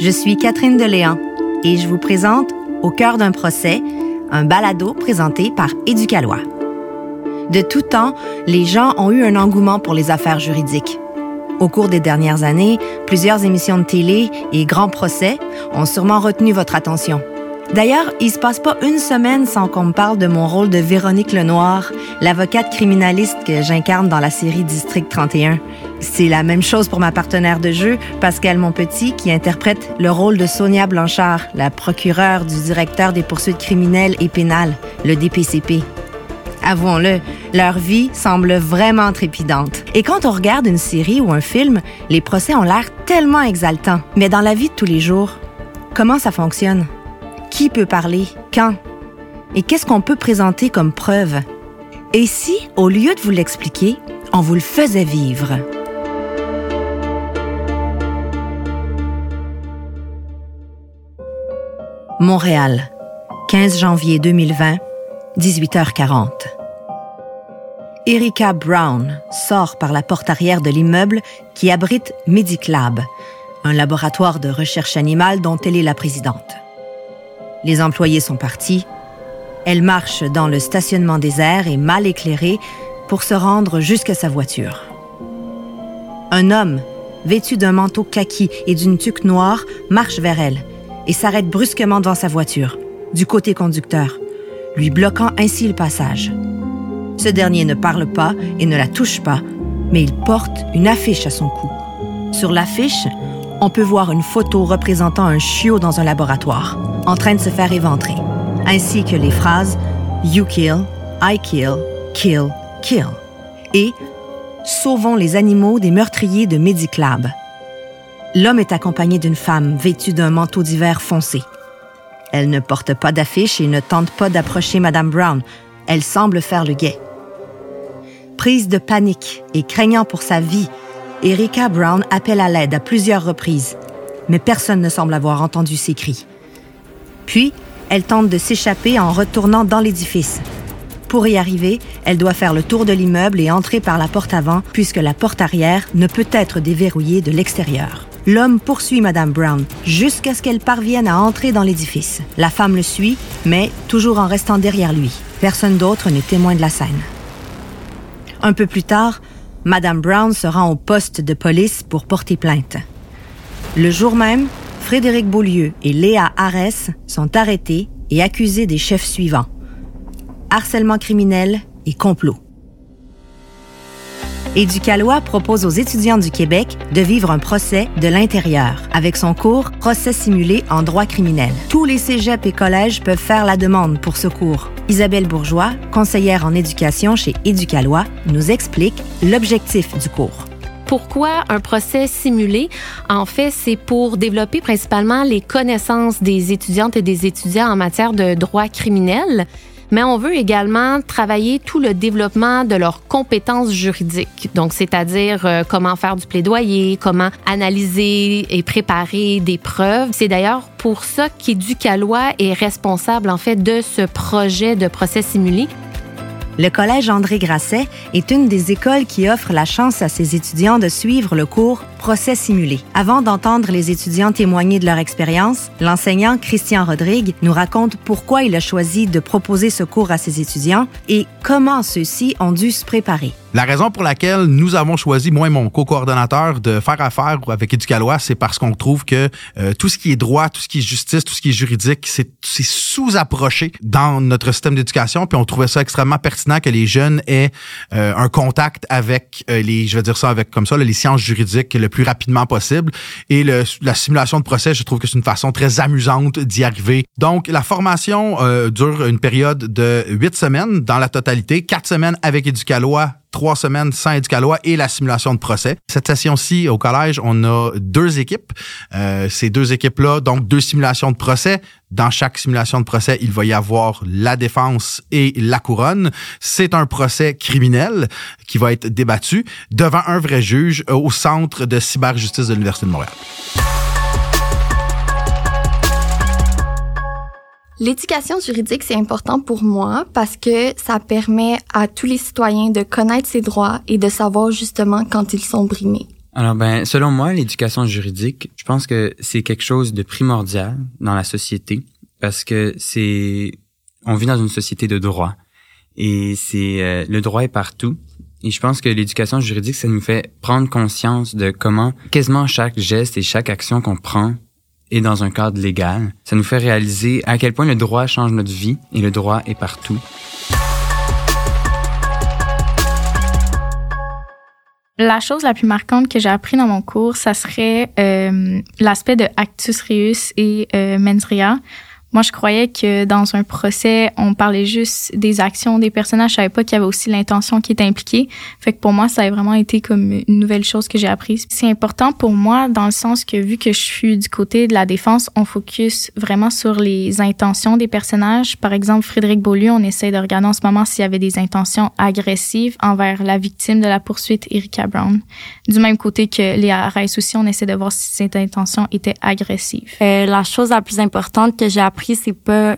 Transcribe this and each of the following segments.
Je suis Catherine Deléan et je vous présente Au cœur d'un procès, un balado présenté par Éducalois. De tout temps, les gens ont eu un engouement pour les affaires juridiques. Au cours des dernières années, plusieurs émissions de télé et grands procès ont sûrement retenu votre attention. D'ailleurs, il se passe pas une semaine sans qu'on me parle de mon rôle de Véronique Lenoir, l'avocate criminaliste que j'incarne dans la série District 31. C'est la même chose pour ma partenaire de jeu, Pascal Monpetit, qui interprète le rôle de Sonia Blanchard, la procureure du directeur des poursuites criminelles et pénales, le DPCP. Avouons-le, leur vie semble vraiment trépidante. Et quand on regarde une série ou un film, les procès ont l'air tellement exaltants. Mais dans la vie de tous les jours, comment ça fonctionne? Qui peut parler? Quand? Et qu'est-ce qu'on peut présenter comme preuve? Et si, au lieu de vous l'expliquer, on vous le faisait vivre? Montréal, 15 janvier 2020, 18h40. Erika Brown sort par la porte arrière de l'immeuble qui abrite Mediclab, un laboratoire de recherche animale dont elle est la présidente. Les employés sont partis. Elle marche dans le stationnement désert et mal éclairé pour se rendre jusqu'à sa voiture. Un homme, vêtu d'un manteau kaki et d'une tuque noire, marche vers elle et s'arrête brusquement devant sa voiture, du côté conducteur, lui bloquant ainsi le passage. Ce dernier ne parle pas et ne la touche pas, mais il porte une affiche à son cou. Sur l'affiche, on peut voir une photo représentant un chiot dans un laboratoire, en train de se faire éventrer, ainsi que les phrases You kill, I kill, kill, kill et Sauvons les animaux des meurtriers de Mediclab. L'homme est accompagné d'une femme vêtue d'un manteau d'hiver foncé. Elle ne porte pas d'affiche et ne tente pas d'approcher Madame Brown. Elle semble faire le guet. Prise de panique et craignant pour sa vie, Erika Brown appelle à l'aide à plusieurs reprises, mais personne ne semble avoir entendu ses cris. Puis, elle tente de s'échapper en retournant dans l'édifice. Pour y arriver, elle doit faire le tour de l'immeuble et entrer par la porte avant, puisque la porte arrière ne peut être déverrouillée de l'extérieur. L'homme poursuit Madame Brown jusqu'à ce qu'elle parvienne à entrer dans l'édifice. La femme le suit, mais toujours en restant derrière lui. Personne d'autre n'est témoin de la scène. Un peu plus tard, Madame Brown se rend au poste de police pour porter plainte. Le jour même, Frédéric Beaulieu et Léa Arès sont arrêtés et accusés des chefs suivants harcèlement criminel et complot. Éducalois propose aux étudiants du Québec de vivre un procès de l'intérieur avec son cours Procès simulé en droit criminel. Tous les cégeps et collèges peuvent faire la demande pour ce cours. Isabelle Bourgeois, conseillère en éducation chez Éducalois, nous explique l'objectif du cours. Pourquoi un procès simulé? En fait, c'est pour développer principalement les connaissances des étudiantes et des étudiants en matière de droit criminel mais on veut également travailler tout le développement de leurs compétences juridiques. Donc, c'est-à-dire euh, comment faire du plaidoyer, comment analyser et préparer des preuves. C'est d'ailleurs pour ça qu'Éducalois est responsable, en fait, de ce projet de procès simulé. Le Collège André Grasset est une des écoles qui offre la chance à ses étudiants de suivre le cours Procès simulé. Avant d'entendre les étudiants témoigner de leur expérience, l'enseignant Christian Rodrigue nous raconte pourquoi il a choisi de proposer ce cours à ses étudiants et comment ceux-ci ont dû se préparer. La raison pour laquelle nous avons choisi, moi et mon co-coordonnateur, de faire affaire avec Éducalois, c'est parce qu'on trouve que euh, tout ce qui est droit, tout ce qui est justice, tout ce qui est juridique, c'est sous-approché dans notre système d'éducation. Puis on trouvait ça extrêmement pertinent que les jeunes aient euh, un contact avec euh, les, je vais dire ça avec comme ça, les sciences juridiques le plus rapidement possible. Et la simulation de procès, je trouve que c'est une façon très amusante d'y arriver. Donc la formation dure une période de huit semaines dans la totalité, quatre semaines avec Éducalois trois semaines sans éducalois et la simulation de procès. Cette session-ci, au collège, on a deux équipes. Euh, ces deux équipes-là, donc deux simulations de procès. Dans chaque simulation de procès, il va y avoir la défense et la couronne. C'est un procès criminel qui va être débattu devant un vrai juge au Centre de cyberjustice de l'Université de Montréal. L'éducation juridique, c'est important pour moi parce que ça permet à tous les citoyens de connaître ses droits et de savoir justement quand ils sont brimés. Alors ben, selon moi, l'éducation juridique, je pense que c'est quelque chose de primordial dans la société parce que c'est, on vit dans une société de droit et c'est euh, le droit est partout. Et je pense que l'éducation juridique, ça nous fait prendre conscience de comment quasiment chaque geste et chaque action qu'on prend est dans un cadre légal. Ça nous fait réaliser à quel point le droit change notre vie et le droit est partout. La chose la plus marquante que j'ai appris dans mon cours, ça serait euh, l'aspect de actus reus et euh, mens rea. Moi, je croyais que dans un procès, on parlait juste des actions des personnages. Je savais pas qu'il y avait aussi l'intention qui était impliquée. Fait que pour moi, ça a vraiment été comme une nouvelle chose que j'ai apprise. C'est important pour moi dans le sens que vu que je suis du côté de la défense, on focus vraiment sur les intentions des personnages. Par exemple, Frédéric Beaulieu, on essaie de regarder en ce moment s'il y avait des intentions agressives envers la victime de la poursuite, Erika Brown. Du même côté que Léa Rice aussi, on essaie de voir si cette intention était agressive. Euh, la chose la plus importante que j'ai c'est pas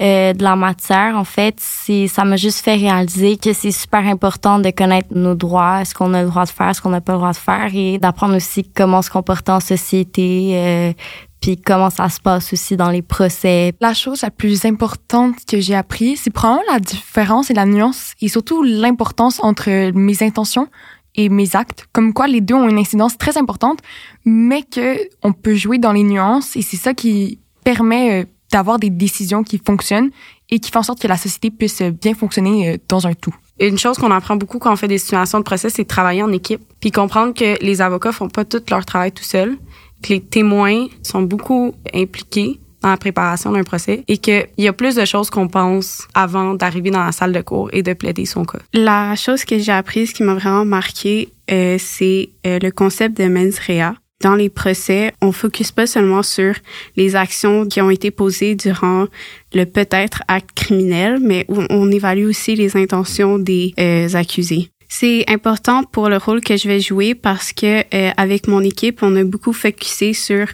euh, de la matière. En fait, ça m'a juste fait réaliser que c'est super important de connaître nos droits, ce qu'on a le droit de faire, ce qu'on n'a pas le droit de faire, et d'apprendre aussi comment se comporter en société. Euh, puis comment ça se passe aussi dans les procès. La chose la plus importante que j'ai appris, c'est probablement la différence et la nuance et surtout l'importance entre mes intentions et mes actes, comme quoi les deux ont une incidence très importante, mais que on peut jouer dans les nuances et c'est ça qui permet euh, d'avoir des décisions qui fonctionnent et qui font en sorte que la société puisse bien fonctionner euh, dans un tout. Une chose qu'on apprend beaucoup quand on fait des situations de procès, c'est de travailler en équipe, puis comprendre que les avocats font pas tout leur travail tout seuls, que les témoins sont beaucoup impliqués dans la préparation d'un procès et qu'il y a plus de choses qu'on pense avant d'arriver dans la salle de cours et de plaider son cas. La chose que j'ai apprise qui m'a vraiment marqué, euh, c'est euh, le concept de mens rea dans les procès, on focus pas seulement sur les actions qui ont été posées durant le peut-être acte criminel, mais on évalue aussi les intentions des euh, accusés. C'est important pour le rôle que je vais jouer parce que euh, avec mon équipe, on a beaucoup focusé sur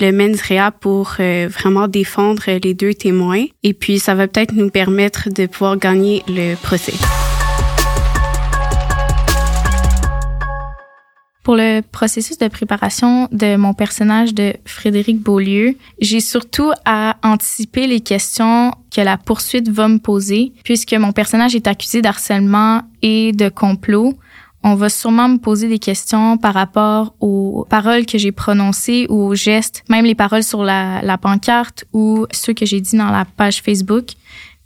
le mens rea pour euh, vraiment défendre les deux témoins et puis ça va peut-être nous permettre de pouvoir gagner le procès. Pour le processus de préparation de mon personnage de Frédéric Beaulieu, j'ai surtout à anticiper les questions que la poursuite va me poser, puisque mon personnage est accusé d'harcèlement et de complot. On va sûrement me poser des questions par rapport aux paroles que j'ai prononcées ou aux gestes, même les paroles sur la, pancarte ou ceux que j'ai dit dans la page Facebook.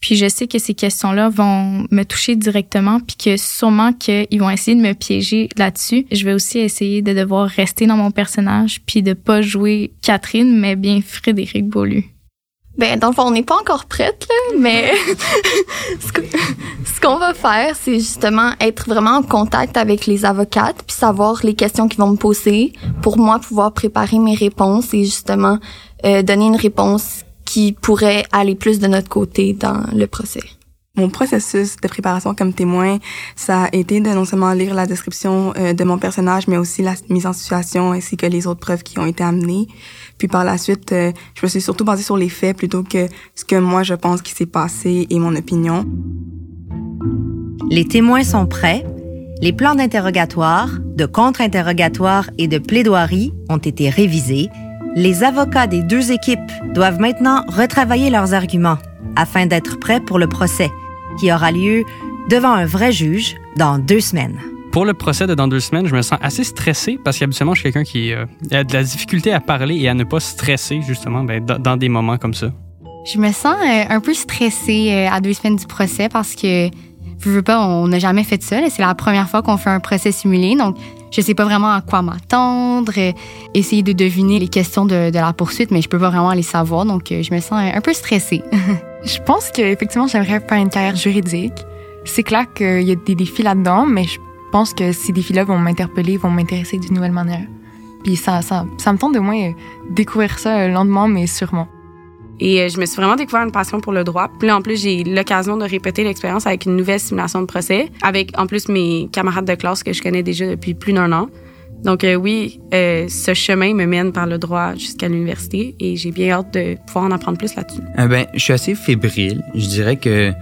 Puis je sais que ces questions-là vont me toucher directement, puis que sûrement qu'ils vont essayer de me piéger là-dessus. Je vais aussi essayer de devoir rester dans mon personnage, puis de pas jouer Catherine, mais bien Frédéric Beaulieu. Ben, dans le fond, on n'est pas encore prête, là, mais ce qu'on va faire, c'est justement être vraiment en contact avec les avocates, puis savoir les questions qu'ils vont me poser pour moi pouvoir préparer mes réponses et justement euh, donner une réponse qui pourrait aller plus de notre côté dans le procès. Mon processus de préparation comme témoin, ça a été de non seulement lire la description euh, de mon personnage, mais aussi la mise en situation ainsi que les autres preuves qui ont été amenées. Puis par la suite, euh, je me suis surtout basée sur les faits plutôt que ce que moi je pense qui s'est passé et mon opinion. Les témoins sont prêts. Les plans d'interrogatoire, de contre-interrogatoire et de plaidoirie ont été révisés les avocats des deux équipes doivent maintenant retravailler leurs arguments afin d'être prêts pour le procès, qui aura lieu devant un vrai juge dans deux semaines. Pour le procès de dans deux semaines, je me sens assez stressé parce qu'habituellement, je suis quelqu'un qui euh, a de la difficulté à parler et à ne pas stresser, justement, ben, dans des moments comme ça. Je me sens euh, un peu stressée euh, à deux semaines du procès parce que, je veux pas, on n'a jamais fait ça. C'est la première fois qu'on fait un procès simulé. Donc, je sais pas vraiment à quoi m'attendre, euh, essayer de deviner les questions de, la poursuite, mais je peux pas vraiment les savoir, donc euh, je me sens un peu stressée. je pense qu'effectivement, j'aimerais faire une carrière juridique. C'est clair qu'il y a des défis là-dedans, mais je pense que ces défis-là vont m'interpeller, vont m'intéresser d'une nouvelle manière. Puis ça, ça, ça me tente de moins découvrir ça lentement, mais sûrement. Et euh, je me suis vraiment découvert une passion pour le droit. Puis en plus, j'ai l'occasion de répéter l'expérience avec une nouvelle simulation de procès, avec en plus mes camarades de classe que je connais déjà depuis plus d'un an. Donc euh, oui, euh, ce chemin me mène par le droit jusqu'à l'université et j'ai bien hâte de pouvoir en apprendre plus là-dessus. ben, je suis assez fébrile. Je dirais que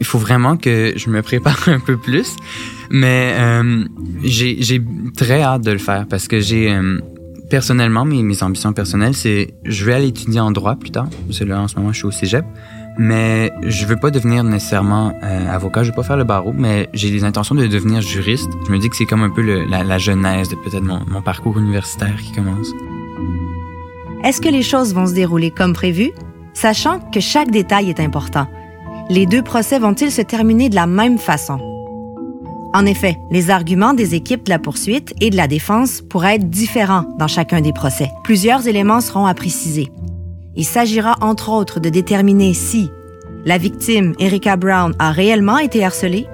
il faut vraiment que je me prépare un peu plus. Mais euh, j'ai très hâte de le faire parce que j'ai euh, personnellement mes, ambitions personnelles, c'est je vais aller étudier en droit plus tard. Que là en ce moment je suis au cégep, mais je veux pas devenir nécessairement euh, avocat. Je veux pas faire le barreau, mais j'ai des intentions de devenir juriste. Je me dis que c'est comme un peu la, la genèse de peut-être mon parcours universitaire qui commence. Est-ce que les choses vont se dérouler comme prévu, sachant que chaque détail est important? Les deux procès vont-ils se terminer de la même façon? En effet, les arguments des équipes de la poursuite et de la défense pourraient être différents dans chacun des procès. Plusieurs éléments seront à préciser. Il s'agira entre autres de déterminer si la victime, Erika Brown, a réellement été harcelée,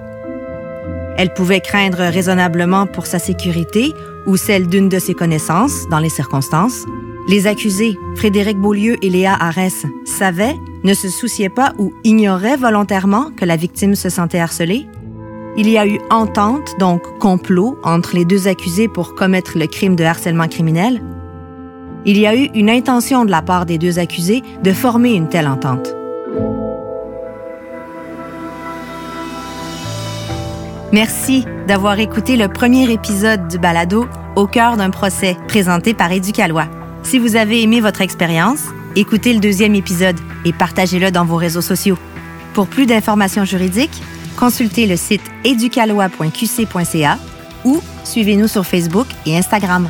elle pouvait craindre raisonnablement pour sa sécurité ou celle d'une de ses connaissances dans les circonstances. Les accusés, Frédéric Beaulieu et Léa Arès, savaient, ne se souciaient pas ou ignoraient volontairement que la victime se sentait harcelée. Il y a eu entente, donc complot, entre les deux accusés pour commettre le crime de harcèlement criminel. Il y a eu une intention de la part des deux accusés de former une telle entente. Merci d'avoir écouté le premier épisode du balado Au cœur d'un procès présenté par Éducalois. Si vous avez aimé votre expérience, écoutez le deuxième épisode et partagez-le dans vos réseaux sociaux. Pour plus d'informations juridiques, consultez le site éducalois.qc.ca ou suivez-nous sur Facebook et Instagram.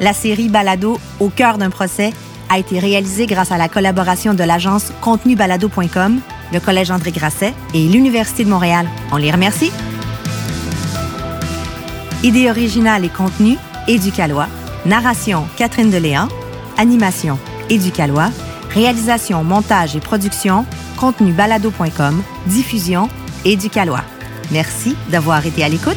La série Balado Au cœur d'un procès a été réalisée grâce à la collaboration de l'agence contenubalado.com, le Collège André Grasset et l'Université de Montréal. On les remercie. Idée originale et contenu, Éducalois. Narration, Catherine Deléan. Animation, Éducalois. Réalisation, montage et production, contenubalado.com. Diffusion, Éducalois. Merci d'avoir été à l'écoute